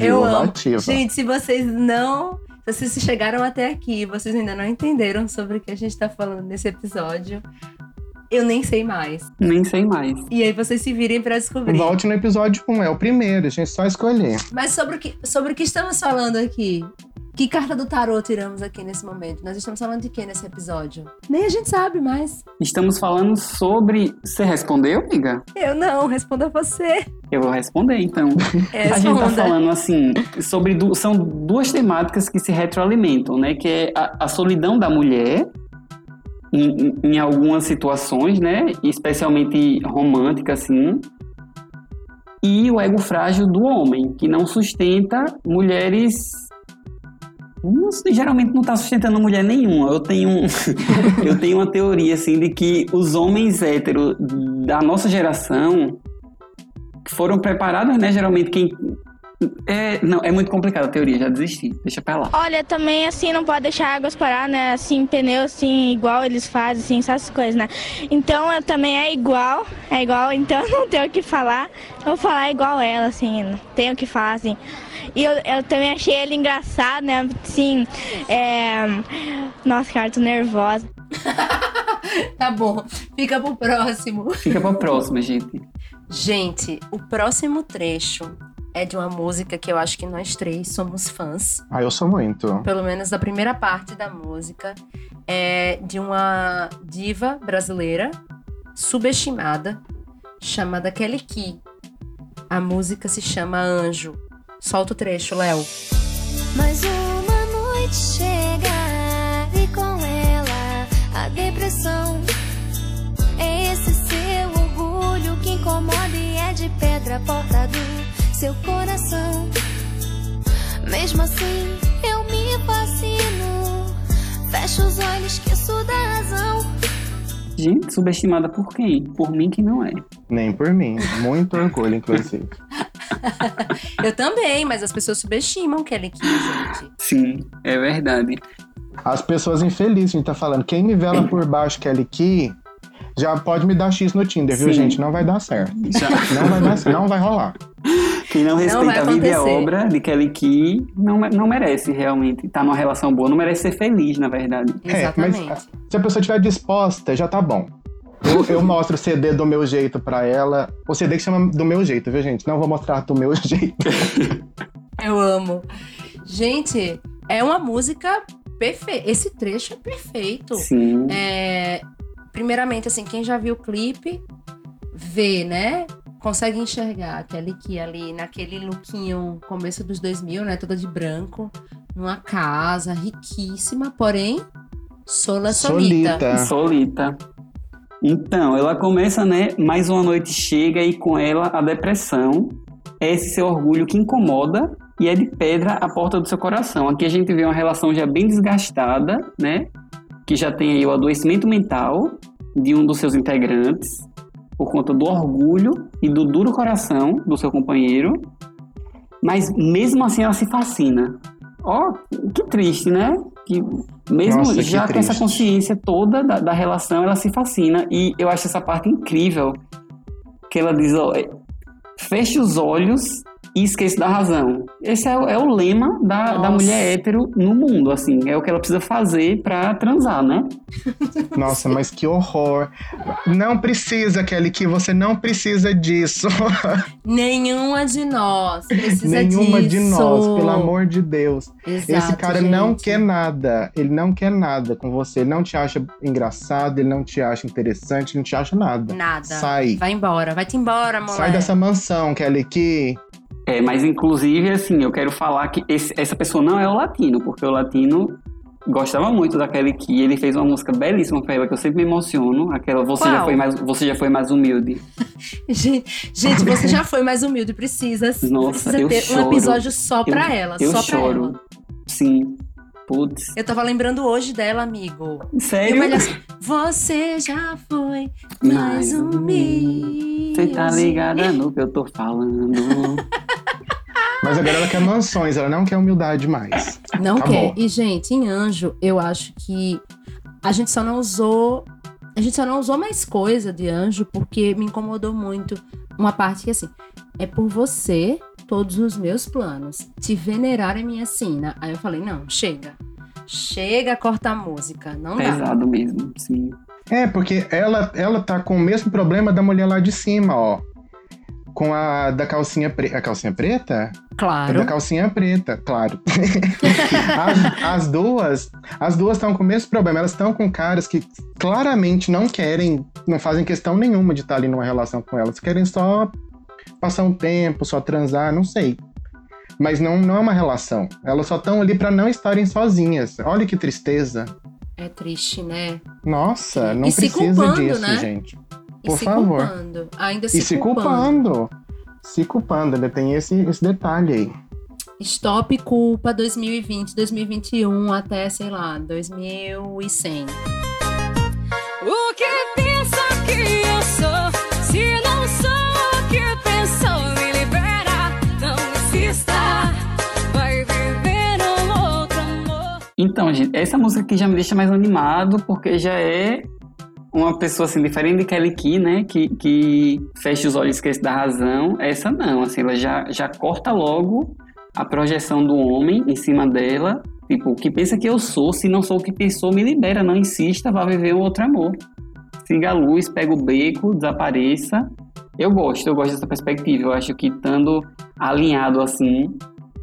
Eu amo. Gente, se vocês não. Se vocês chegaram até aqui e vocês ainda não entenderam sobre o que a gente tá falando nesse episódio, eu nem sei mais. Nem sei mais. E aí vocês se virem pra descobrir. Volte no episódio 1, é o primeiro, a gente só escolher. Mas sobre o que, sobre o que estamos falando aqui? Que carta do tarô tiramos aqui nesse momento? Nós estamos falando de quê nesse episódio? Nem a gente sabe mais. Estamos falando sobre. Você respondeu, amiga? Eu não, responda você. Eu vou responder, então. A gente tá Responda. falando, assim, sobre. du- São duas temáticas que se retroalimentam, né? Que é a, a solidão da mulher, em- em algumas situações, né? Especialmente romântica, assim. E o ego frágil do homem, que não sustenta mulheres. Geralmente não tá sustentando mulher nenhuma. Eu tenho, um- eu tenho uma teoria, assim, de que os homens héteros da nossa geração foram preparados, né? Geralmente quem. É, não, é muito complicado a teoria, já desisti. Deixa pra lá. Olha, também assim, não pode deixar águas parar, né? Assim, pneu assim, igual eles fazem, assim, essas coisas, né? Então eu também é igual, é igual, então não tenho o que falar. Eu vou falar igual ela, assim, não tenho o que falar, assim. E eu, eu também achei ele engraçado, né? Assim, é... Nossa, cara, tô nervosa. Tá bom, fica pro próximo. Fica pra próxima, gente. Gente, o próximo trecho é de uma música que eu acho que nós três somos fãs. Ah, eu sou muito. Pelo menos da primeira parte da música. É de uma diva brasileira subestimada chamada Kelly Key. A música se chama Anjo. Solta o trecho, Léo. Mais uma noite chega e com ela a depressão. É esse seu orgulho que incomoda e é de pedra a porta do seu coração. Mesmo assim, eu me fascino. Fecho os olhos, esqueço da razão. Gente, subestimada por quem? Por mim que não é. Nem por mim. Muito orgulho, inclusive. Eu também, mas as pessoas subestimam Kelly Key, gente. Sim, é verdade. As pessoas infelizes, a gente tá falando. Quem nivela por baixo Kelly Key já pode me dar X no Tinder, viu, Sim. gente? Não vai dar certo. Não vai dar certo, não vai rolar. Quem não respeita a vida e a obra de Kelly Key não, não merece realmente. Tá numa relação boa, não merece ser feliz, na verdade. É, mas se a pessoa estiver disposta, já tá bom. Eu, eu mostro o CD do meu jeito pra ela. O CD que chama do meu jeito, viu, gente? Não vou mostrar do meu jeito. Eu amo. Gente, é uma música perfeita. Esse trecho é perfeito. Sim. É, primeiramente, assim, quem já viu o clipe, vê, né? Consegue enxergar a Kelly Key ali naquele lookinho começo dos 2000, né? Toda de branco, numa casa riquíssima, porém, sola solita. Solita. Então, ela começa, né? Mais uma noite chega e com ela a depressão. É esse seu orgulho que incomoda e é de pedra a porta do seu coração. Aqui a gente vê uma relação já bem desgastada, né? Que já tem aí o adoecimento mental de um dos seus integrantes por conta do orgulho e do duro coração do seu companheiro. Mas mesmo assim ela se fascina. Ó, que triste, né? Que mesmo Nossa, que já com essa consciência toda da, da relação, ela se fascina. E eu acho essa parte incrível. Que ela diz, ó, é, feche os olhos e esqueça da razão. Esse é, o- é o lema da, da mulher hétero no mundo, assim. É o que ela precisa fazer pra transar, né? Nossa, mas que horror. Não precisa, Kelly, que você não precisa disso. Nenhuma de nós precisa Nenhuma de disso. nós, pelo amor de Deus. Exato, Esse cara não gente. quer nada. Ele não quer nada com você. Ele não te acha engraçado, ele não te acha interessante, ele não te acha nada. Nada. Sai. Vai embora, vai-te embora, mulher. Sai dessa mansão, Kelly, que. É, mas inclusive, assim, eu quero falar que esse- essa pessoa não é o latino, porque o latino gostava muito daquele que ele fez uma música belíssima pra ela, que eu sempre me emociono. Aquela Você, já foi, mais, você já foi mais humilde. Gente, gente, você já foi mais humilde, precisa, Nossa, precisa eu ter choro. um episódio só pra Eu- ela, eu só choro. pra ela. Sim. Putz. Eu tava lembrando hoje dela, amigo. Sério? Assim, você já foi mais humilde. Você tá ligada no que eu tô falando. Mas agora ela quer mansões, ela não quer humildade mais. Não Acabou. quer. E, gente, em Anjo, eu acho que a gente só não usou. A gente só não usou mais coisa de Anjo porque me incomodou muito uma parte que, assim, é por você todos os meus planos. Te venerar é minha sina. Aí eu falei, não, chega. Chega, corta a música. Não dá. Pesado mesmo, sim. É, porque ela, ela tá com o mesmo problema da mulher lá de cima, ó. Com a da calcinha preta. A calcinha preta? Claro. Da calcinha preta, claro. as, as duas, as duas estão com o mesmo problema. Elas estão com caras que claramente não querem, não fazem questão nenhuma de estar ali numa relação com elas. Querem só passar um tempo, só transar, não sei. Mas não, não é uma relação. Elas só estão ali pra não estarem sozinhas. Olha que tristeza. É triste, né? Nossa, não E precisa disso, né? gente. E Por se favor. culpando. Ainda se, E se culpando. culpando. Se culpando, ainda tem esse, esse detalhe aí. Stop culpa 2020, 2021 até, sei lá, 2100. O que pensa que eu sou? Se não sou o que pensou, me libera. Não insista, vai viver um outro amor. Então, gente, essa música aqui já me deixa mais animado, porque já é uma pessoa assim, diferente de Kelly Key, né? Que, que fecha os olhos e esquece da razão. Essa não, assim, ela já, já corta logo a projeção do homem em cima dela. Tipo, o que pensa que eu sou, se não sou o que pensou, me libera, não insista, vá viver um outro amor. Siga a luz, pega o beco, desapareça. Eu gosto, eu gosto dessa perspectiva. Eu acho que estando alinhado assim,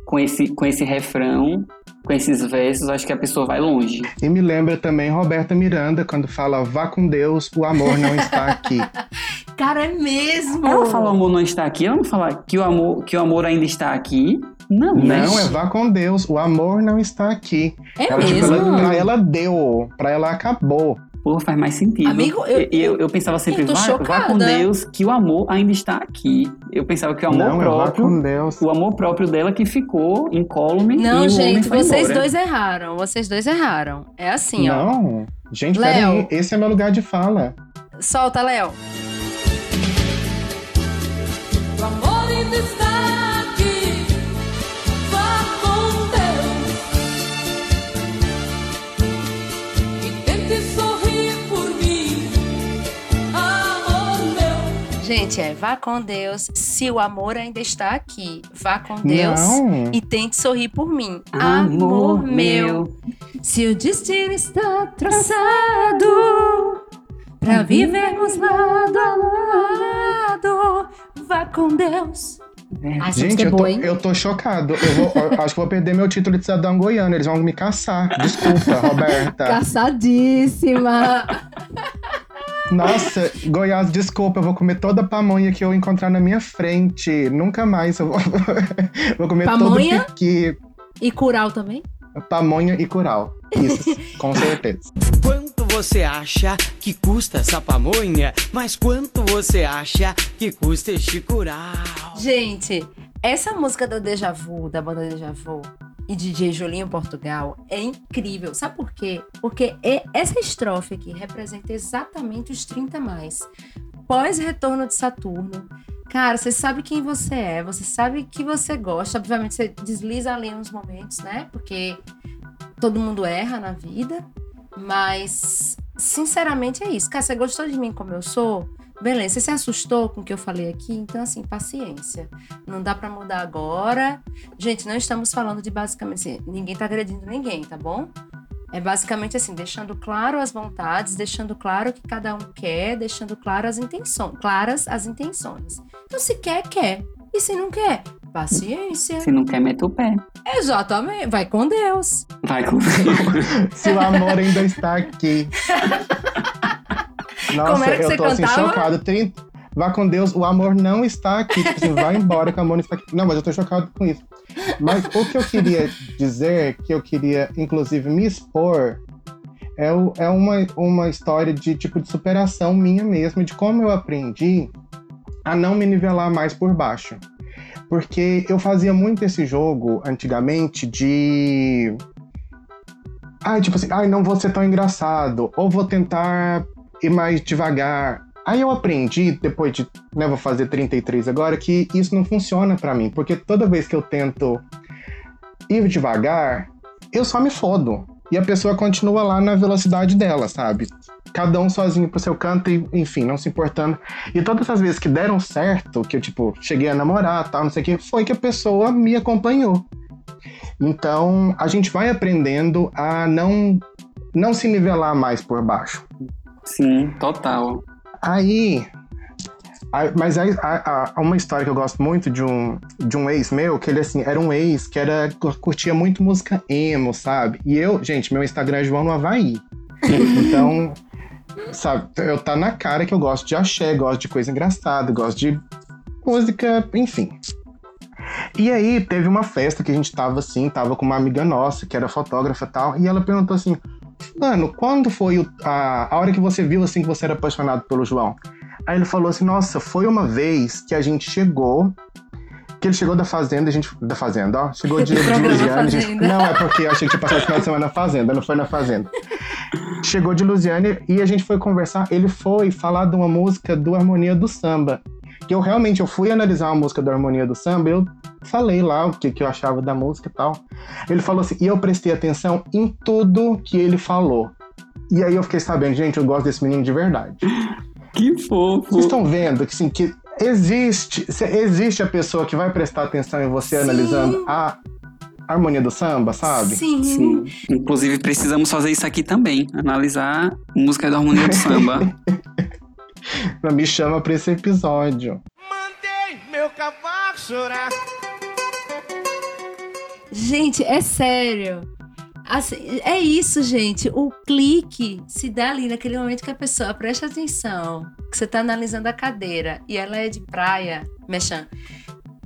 com esse, com esse refrão, com esses versos, acho que a pessoa vai longe. E me lembra também Roberta Miranda quando fala: Vá com Deus, o amor não está aqui. Cara, é mesmo! Ela fala o amor não está aqui, ela não fala que o amor, que o amor ainda está aqui. Não, né? Não, é vá com Deus, o amor não está aqui. É ela, tipo, mesmo? ela- pra ela deu, pra ela acabou. Pô, faz mais sentido. Amigo, eu- E- e eu, eu pensava sempre, eu tô vá, com Deus, que o amor ainda está aqui. Eu pensava que o amor Não, vá próprio, com Deus. o amor próprio dela que ficou incólume e Não, o homem gente, vocês embora. dois erraram. Vocês dois erraram. É assim, ó. Não, gente, Léo. peraí, esse é meu lugar de fala. Solta, Léo. O amor ainda está Gente, é vá com Deus se o amor ainda está aqui. Vá com Deus Não. e tente sorrir por mim. Amor Amor meu. Se o destino está traçado para vivermos lado a lado, vá com Deus. Essa Gente, é eu tô, boa, eu tô chocado. Eu vou- acho que vou perder meu título de cidadão goiano. Eles vão me caçar. Desculpa, Roberta. Caçadíssima. Nossa, Goiás, desculpa, eu vou comer toda a pamonha que eu encontrar na minha frente. Nunca mais eu vou, vou comer Pamonha? todo piqui, E Curau também? pamonha e curau. Isso, com certeza. Quanto você acha que custa essa pamonha? Mas quanto você acha que custa este curau? Gente, essa música da Deja Vu, da banda Deja Vu e DJ Julinho Portugal é incrível. Sabe por quê? Porque é- essa estrofe aqui representa exatamente os 30 mais. Pós-retorno de Saturno. Cara, você sabe quem você é, você sabe que você gosta. Obviamente, você desliza ali uns momentos, né? Porque todo mundo erra na vida. Mas, sinceramente, é isso. Cara, você gostou de mim como eu sou? Beleza, você se assustou com o que eu falei aqui? Então, assim, paciência. Não dá pra mudar agora. Gente, não estamos falando de basicamente assim, ninguém tá agredindo ninguém, tá bom? É basicamente assim, deixando claro as vontades, deixando claro o que cada um quer, deixando claro as intenções, claras as intenções. Então, se quer, quer. E se não quer, paciência. Se não quer, mete o pé. Exatamente. Vai com Deus. Vai com Se o amor ainda está aqui. Nossa, Como era que eu você tô assim cantava? chocado. 30... Vá com Deus, o amor não está aqui. Tipo assim, vai embora que o amor não está aqui. Não, mas eu tô chocado com isso. Mas o que eu queria dizer, que eu queria, inclusive, me expor, é, o- é uma, uma história de tipo de superação minha mesmo, de como eu aprendi a não me nivelar mais por baixo. Porque eu fazia muito esse jogo antigamente de. Ai, tipo assim, ai, não vou ser tão engraçado, ou vou tentar ir mais devagar. Aí eu aprendi, depois de, né, vou fazer 33 agora, que isso não funciona pra mim, porque toda vez que eu tento ir devagar, eu só me fodo. E a pessoa continua lá na velocidade dela, sabe? Cada um sozinho pro seu canto e, enfim, não se importando. E todas as vezes que deram certo, que eu, tipo, cheguei a namorar, tal, não sei o que, foi que a pessoa me acompanhou. Então, a gente vai aprendendo a não, não se nivelar mais por baixo. Sim, total. Aí. mas aí, há, há uma história que eu gosto muito de um, de um ex meu, que ele assim, era um ex que era, curtia muito música emo, sabe? E eu, gente, meu Instagram é João no Havaí. Então, sabe, eu tá na cara que eu gosto de axé, gosto de coisa engraçada, gosto de música, enfim. E aí teve uma festa que a gente tava assim, tava com uma amiga nossa, que era fotógrafa e tal, e ela perguntou assim: Mano, quando foi o- a, a hora que você viu assim que você era apaixonado pelo João? Aí ele falou assim: Nossa, foi uma vez que a gente chegou. Que ele chegou da fazenda, a gente. Da fazenda, ó. Chegou de, de Lusiane. a gente- não, é porque eu achei que tinha passado o final de semana na fazenda, não foi na fazenda. Chegou de Lusiane e a gente foi conversar. Ele foi falar de uma música do Harmonia do Samba. Que eu realmente eu fui analisar uma música do Harmonia do Samba, eu falei lá o que, que eu achava da música e tal. Ele falou assim, e eu prestei atenção em tudo que ele falou. E aí eu fiquei sabendo, gente, eu gosto desse menino de verdade. Que fofo. Vocês estão vendo que, assim, que existe, existe a pessoa que vai prestar atenção em você analisando a harmonia do samba, sabe? Sim. Inclusive, precisamos fazer isso aqui também. Analisar música da harmonia do samba. Me chama pra esse episódio. Meu cavalo chorar. Gente, é sério. Assim, é isso, gente. O clique se dá ali naquele momento que a pessoa presta atenção, que você tá analisando a cadeira e ela é de praia, mexan.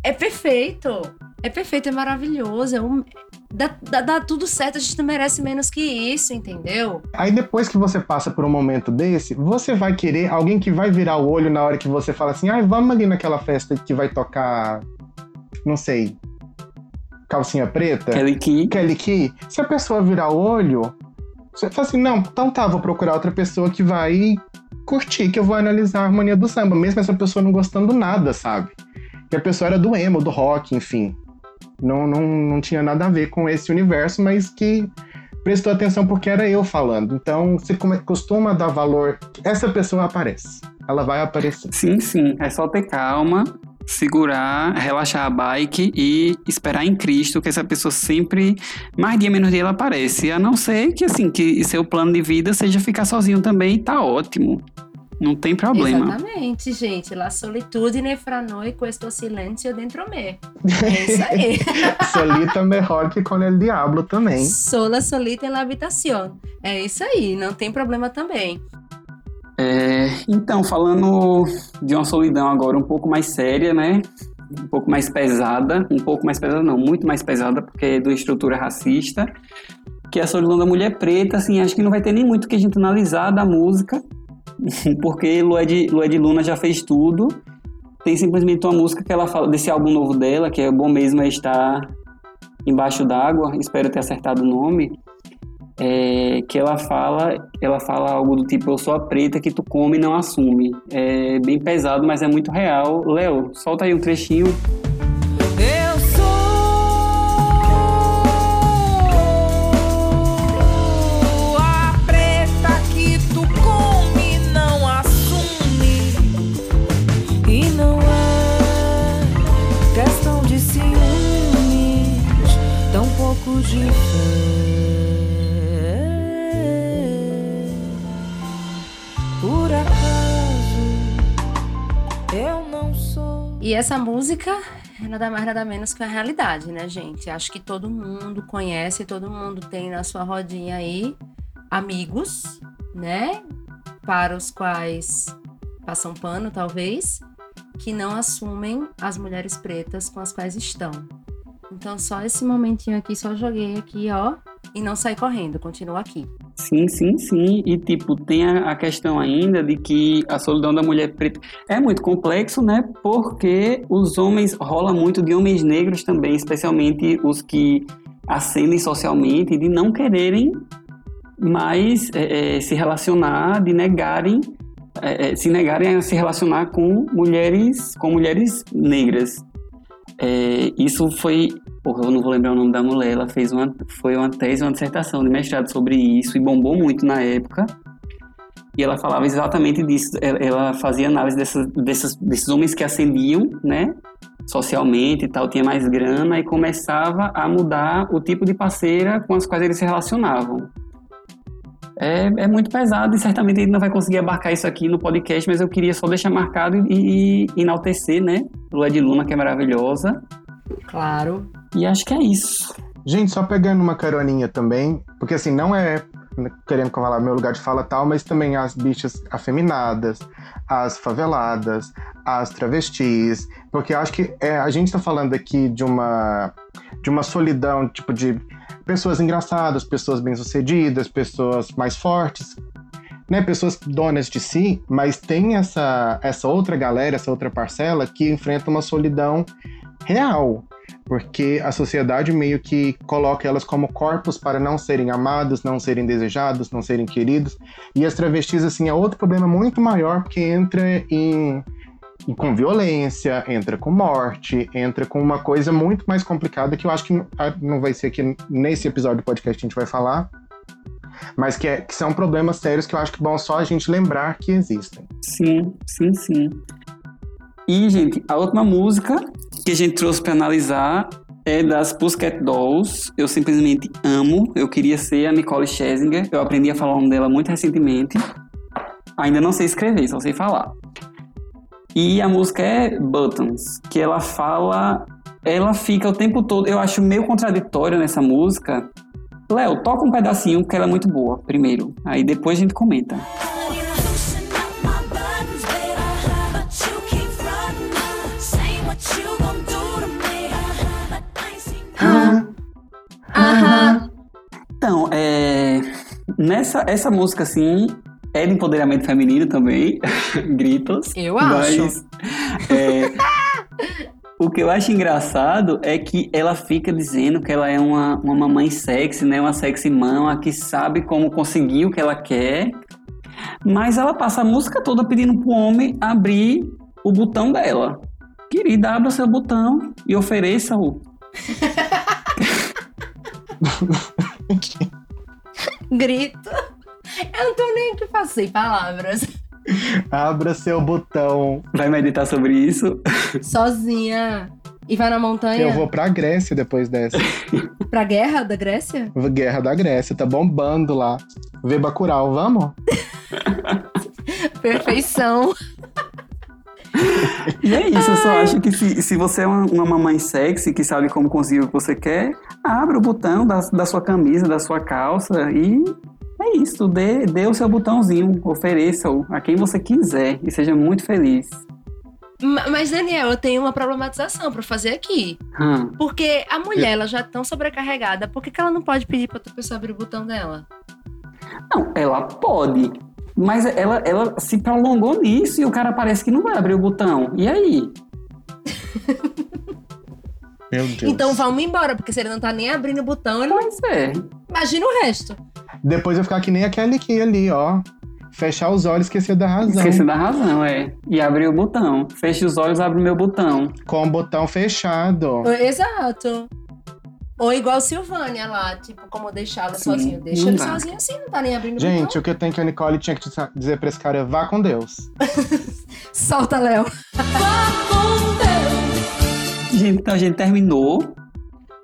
É perfeito. É perfeito, é maravilhoso. É um- dá, dá- dá tudo certo, a gente não merece menos que isso, entendeu? Aí depois que você passa por um momento desse, você vai querer alguém que vai virar o olho na hora que você fala assim, ai, vamos ali naquela festa que vai tocar, não sei, calcinha preta. Kelly Key. Kelly Key. Se a pessoa virar o olho, você fala assim, não, então tá, vou procurar outra pessoa que vai curtir, que eu vou analisar a harmonia do samba, mesmo essa pessoa não gostando nada, sabe? Que a pessoa era do emo, do rock, enfim. Não, não, não tinha nada a ver com esse universo, mas que prestou atenção porque era eu falando. Então, você come- costuma dar valor. Essa pessoa aparece. Ela vai aparecer. Sim, sim. É só ter calma, segurar, relaxar a bike e esperar em Cristo que essa pessoa sempre, mais dia menos dia, ela aparece. A não ser que, assim, que seu plano de vida seja ficar sozinho também, tá ótimo. Não tem problema. Exatamente, gente. La solitudine fra noi questo silenzio dentro me. É isso aí. Solita melhor que com el diablo também. Sola solita en la habitación. É isso aí, não tem problema também. É, então, falando de uma solidão agora um pouco mais séria, né? Um pouco mais pesada, um pouco mais pesada não, muito mais pesada, porque é de uma estrutura racista, que é a solidão da mulher preta, assim, acho que não vai ter nem muito o que a gente analisar da música, porque Lué de Luna já fez tudo, tem simplesmente uma música que ela fala, desse álbum novo dela, que é bom mesmo é estar embaixo d'água, espero ter acertado o nome, é, que ela fala, ela fala algo do tipo, eu sou a preta que tu come e não assume. É bem pesado, mas é muito real. Léo, solta aí um trechinho. Eu sou a preta que tu come e não assume. E não é questão de ciúmes, tão pouco de fome. Acaso eu não sou. E essa música é nada mais nada menos que a realidade, né, gente? Acho que todo mundo conhece, todo mundo tem na sua rodinha aí amigos, né? Para os quais passam pano, talvez, que não assumem as mulheres pretas com as quais estão. Então, só esse momentinho aqui, só joguei aqui, ó, e não saí correndo, continuo aqui. Sim, sim, sim. E, tipo, tem a, a questão ainda de que a solidão da mulher preta é muito complexo, né? Porque os homens, rola muito de homens negros também, especialmente os que ascendem socialmente, de não quererem mais é, é, se relacionar, de negarem, é, é, se negarem a se relacionar com mulheres, com mulheres negras. É, isso foi, porra, eu não vou lembrar o nome da mulher, ela fez uma, foi uma tese, uma dissertação de mestrado sobre isso e bombou muito na época. E ela falava exatamente disso, ela, ela fazia análise dessas, dessas, desses homens que ascendiam, né, socialmente e tal, tinha mais grana e começava a mudar o tipo de parceira com as quais eles se relacionavam. É, é muito pesado e certamente a gente não vai conseguir abarcar isso aqui no podcast, mas eu queria só deixar marcado e, e enaltecer, né? Lua de Luna, que é maravilhosa. Claro. E acho que é isso. Gente, só pegando uma caroninha também, porque assim, não é querendo falar meu lugar de fala tal, mas também as bichas afeminadas, as faveladas, as travestis, porque eu acho que é, a gente tá falando aqui de uma de uma solidão, tipo de pessoas engraçadas, pessoas bem-sucedidas, pessoas mais fortes, né, pessoas donas de si, mas tem essa essa outra galera, essa outra parcela que enfrenta uma solidão real, porque a sociedade meio que coloca elas como corpos para não serem amados, não serem desejados, não serem queridos. E as travestis, assim, é outro problema muito maior, porque entra em, em com violência, entra com morte, entra com uma coisa muito mais complicada que eu acho que não vai ser aqui nesse episódio do podcast que a gente vai falar, mas que, é, que são problemas sérios que eu acho que é bom só a gente lembrar que existem. Sim, sim, sim. E, gente, a última música que a gente trouxe para analisar é das Pussycat Dolls. Eu simplesmente amo. Eu queria ser a Nicole Scherzinger. Eu aprendi a falar o nome dela muito recentemente. Ainda não sei escrever, só sei falar. E a música é Buttons, que ela fala. Ela fica o tempo todo. Eu acho meio contraditório nessa música. Léo, toca um pedacinho, porque ela é muito boa, primeiro. Aí depois a gente comenta. Aham. Então, é, nessa essa música, assim, é de empoderamento feminino também, gritos. Eu acho. Mas, é, o que eu acho engraçado é que ela fica dizendo que ela é uma, uma mamãe sexy, né? Uma sexy mama que sabe como conseguir o que ela quer. Mas ela passa a música toda pedindo pro homem abrir o botão dela. Querida, abra seu botão e ofereça-o. Grito. Eu não tô nem que sem palavras. Abra seu botão. Vai meditar sobre isso? Sozinha. E vai na montanha? Eu vou pra Grécia depois dessa. Pra guerra da Grécia? Guerra da Grécia, tá bombando lá. Vê Bacurau, vamos? Perfeição. E é isso, eu só acho que se, se você é uma, uma mamãe sexy que sabe como conseguir o que você quer, abra o botão da, da sua camisa, da sua calça e é isso, dê, dê o seu botãozinho, ofereça-o a quem você quiser e seja muito feliz. Ma- Mas, Daniel, eu tenho uma problematização pra fazer aqui. Hum. Porque a mulher, ela já é tão sobrecarregada, por que, que ela não pode pedir pra outra pessoa abrir o botão dela? Não, ela pode, mas ela, ela se prolongou nisso e o cara parece que não vai abrir o botão. E aí? Meu Deus. Então vamos embora, porque se ele não tá nem abrindo o botão, ele Pois é. Imagina o resto. Depois eu ficar que nem aquele aqui ali, ó. Fechar os olhos esquecer da razão. Esqueci da razão, é. E abrir o botão. Feche os olhos, abre o meu botão. Com o botão fechado. Exato. Ou igual Silvânia lá, tipo, como deixá-lo sozinho. Deixa ele sozinho assim, não tá nem abrindo o Gente, botão. o que eu tenho que a Nicole tinha que dizer pra esse cara é vá com Deus. Solta, Léo. Gente, gente, então a gente terminou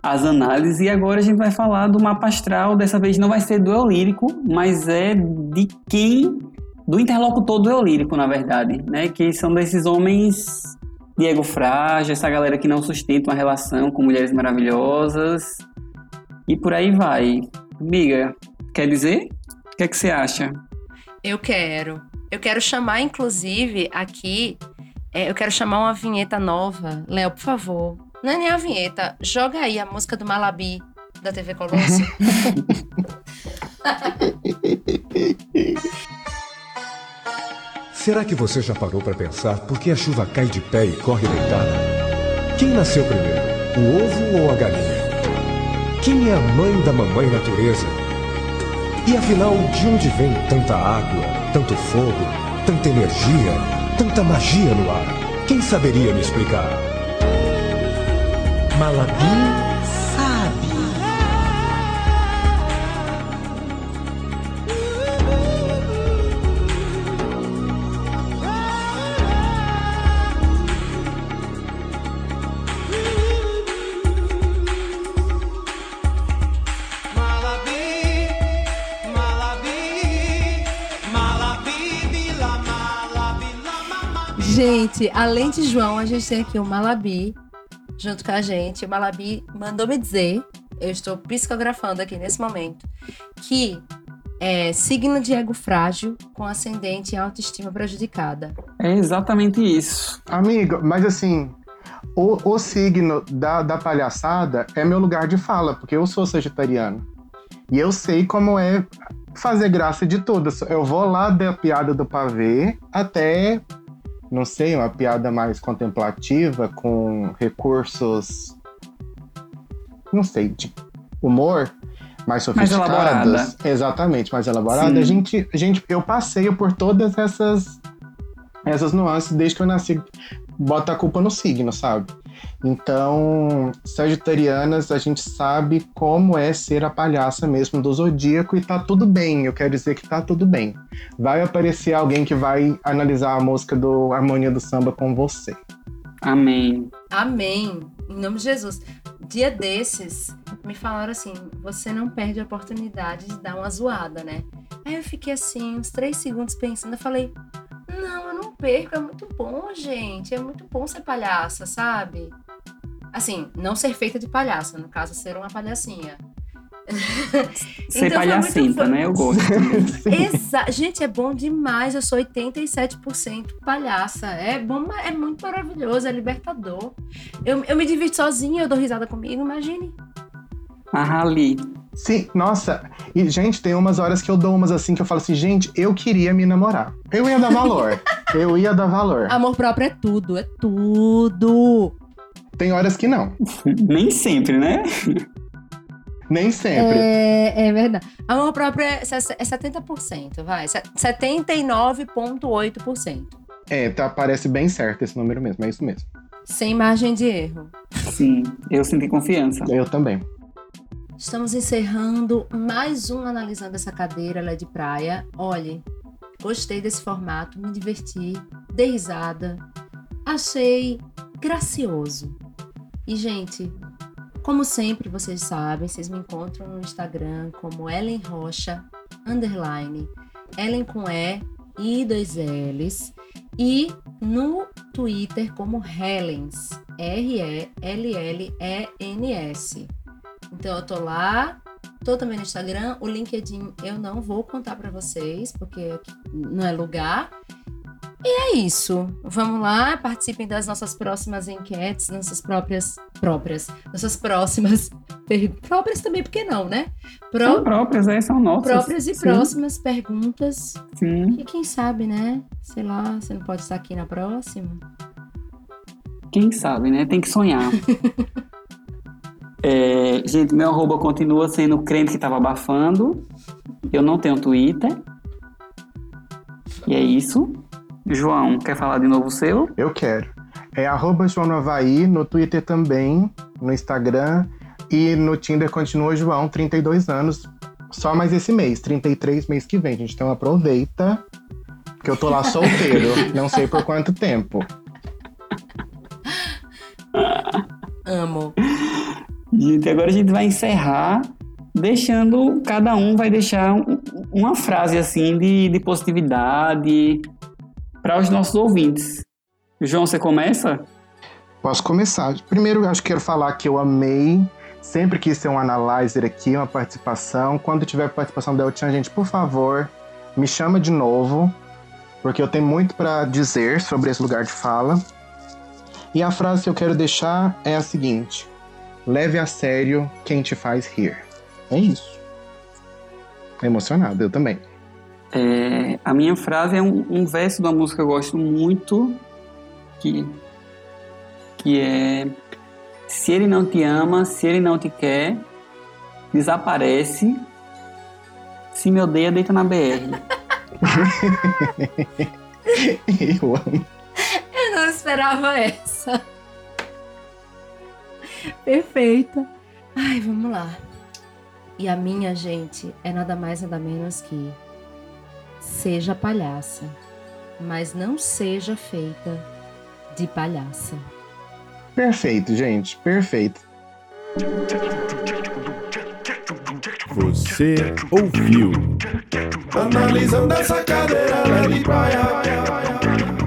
as análises e agora a gente vai falar do mapa astral. Dessa vez não vai ser do eu lírico, mas é de quem. do interlocutor do eu lírico, na verdade, né? Que são desses homens Diego Frágil, essa galera que não sustenta uma relação com mulheres maravilhosas e por aí vai. Amiga, quer dizer? O que é que você acha? Eu quero. Eu quero chamar, inclusive, aqui. É, eu quero chamar uma vinheta nova. Léo, por favor. Não é nem a vinheta. Joga aí a música do Malabi da TV Colosso. Será que você já parou para pensar por que a chuva cai de pé e corre deitada? Quem nasceu primeiro, o ovo ou a galinha? Quem é a mãe da mamãe natureza? E afinal, de onde vem tanta água, tanto fogo, tanta energia, tanta magia no ar? Quem saberia me explicar? Malabi Gente, além de João, a gente tem aqui o Malabi junto com a gente. O Malabi mandou me dizer, eu estou psicografando aqui nesse momento, que é signo de ego frágil com ascendente e autoestima prejudicada. É exatamente isso. Amigo, mas assim, o, o signo da, da palhaçada é meu lugar de fala, porque eu sou sagitariano. E eu sei como é fazer graça de tudo. Eu vou lá da piada do pavê até, não sei, uma piada mais contemplativa, com recursos, não sei, de humor mais Mais sofisticados. elaborada. Exatamente, mais elaborada. Sim. A gente, a gente, eu passeio por todas essas essas nuances desde que eu nasci. Bota a culpa no signo, sabe? Então, sagitarianas, a gente sabe como é ser a palhaça mesmo do zodíaco e tá tudo bem. Eu quero dizer que tá tudo bem. Vai aparecer alguém que vai analisar a música do Harmonia do Samba com você. Amém. Amém. Em nome de Jesus. Dia desses, me falaram assim: você não perde a oportunidade de dar uma zoada, né? Aí eu fiquei assim, uns três segundos pensando. Eu falei: não, eu não perco. É muito bom, gente. É muito bom ser palhaça, sabe? Assim, não ser feita de palhaça, no caso, ser uma palhacinha. Ser Então palhacenta, né? Eu gosto. Exa gente, é bom demais. Eu sou 87% palhaça. É bom, é muito maravilhoso, é libertador. Eu, eu me divirto sozinha, eu dou risada comigo, imagine. Marrali. Sim, nossa. E, gente, tem umas horas que eu dou umas assim que eu falo assim, gente, eu queria me namorar. Eu ia dar valor. eu ia dar valor. Amor próprio é tudo, é tudo. Tem horas que não. Nem sempre, né? Nem sempre. É, é verdade. Amor próprio é, se- é 70%, vai. Se- 79,8%. É, tá, parece bem certo esse número mesmo, é isso mesmo. Sem margem de erro. Sim, eu senti confiança. Eu também. Estamos encerrando mais um Analisando essa cadeira, ela é de praia. Olhe, gostei desse formato, me diverti, dei risada, achei gracioso. E, gente, como sempre, vocês sabem, vocês me encontram no Instagram como Ellen Rocha, underline, Ellen com E e dois L's, e no Twitter como Helens, R-E-L-L-E-N-S. Então eu tô lá, tô também no Instagram, o LinkedIn eu não vou contar pra vocês, porque não é lugar. E é isso. Vamos lá, participem das nossas próximas enquetes, nossas próprias próprias, nossas próximas per- próprias também, porque não, né? Pró- São próprias, é, são nossas. próprias e Sim. próximas perguntas. Sim. E quem sabe, né? Sei lá, você não pode estar aqui na próxima. Quem sabe, né? Tem que sonhar. É, gente, meu arroba continua sendo o crente que tava abafando. Eu não tenho Twitter. E é isso. João, quer falar de novo o seu? Eu quero. É arroba João no Havaí, no Twitter também, no Instagram. E no Tinder continua João, 32 anos. Só mais esse mês, 33 mês que vem, gente. Então aproveita, que eu tô lá solteiro. não sei por quanto tempo. Amo. Gente, agora a gente vai encerrar deixando, cada um vai deixar um- uma frase assim de, de positividade para os nossos ouvintes. João, você começa? Posso começar. Primeiro, eu acho que quero falar que eu amei. Sempre quis ter um analyzer aqui, uma participação. Quando tiver participação da Eltian, gente, por favor, me chama de novo, porque eu tenho muito para dizer sobre esse lugar de fala. E a frase que eu quero deixar é a seguinte: leve a sério quem te faz rir. É isso. Emocionado, eu também. É, a minha frase é um, um verso de uma música que eu gosto muito, que, que é Se ele não te ama, se ele não te quer, desaparece. Se me odeia, deita na BR. eu amo. Eu não esperava essa. Perfeita. Ai, vamos lá. E a minha, gente, é nada mais nada menos que seja palhaça, mas não seja feita de palhaça. Perfeito, gente, perfeito. Você ouviu? Analisando essa cadeira, leve praia.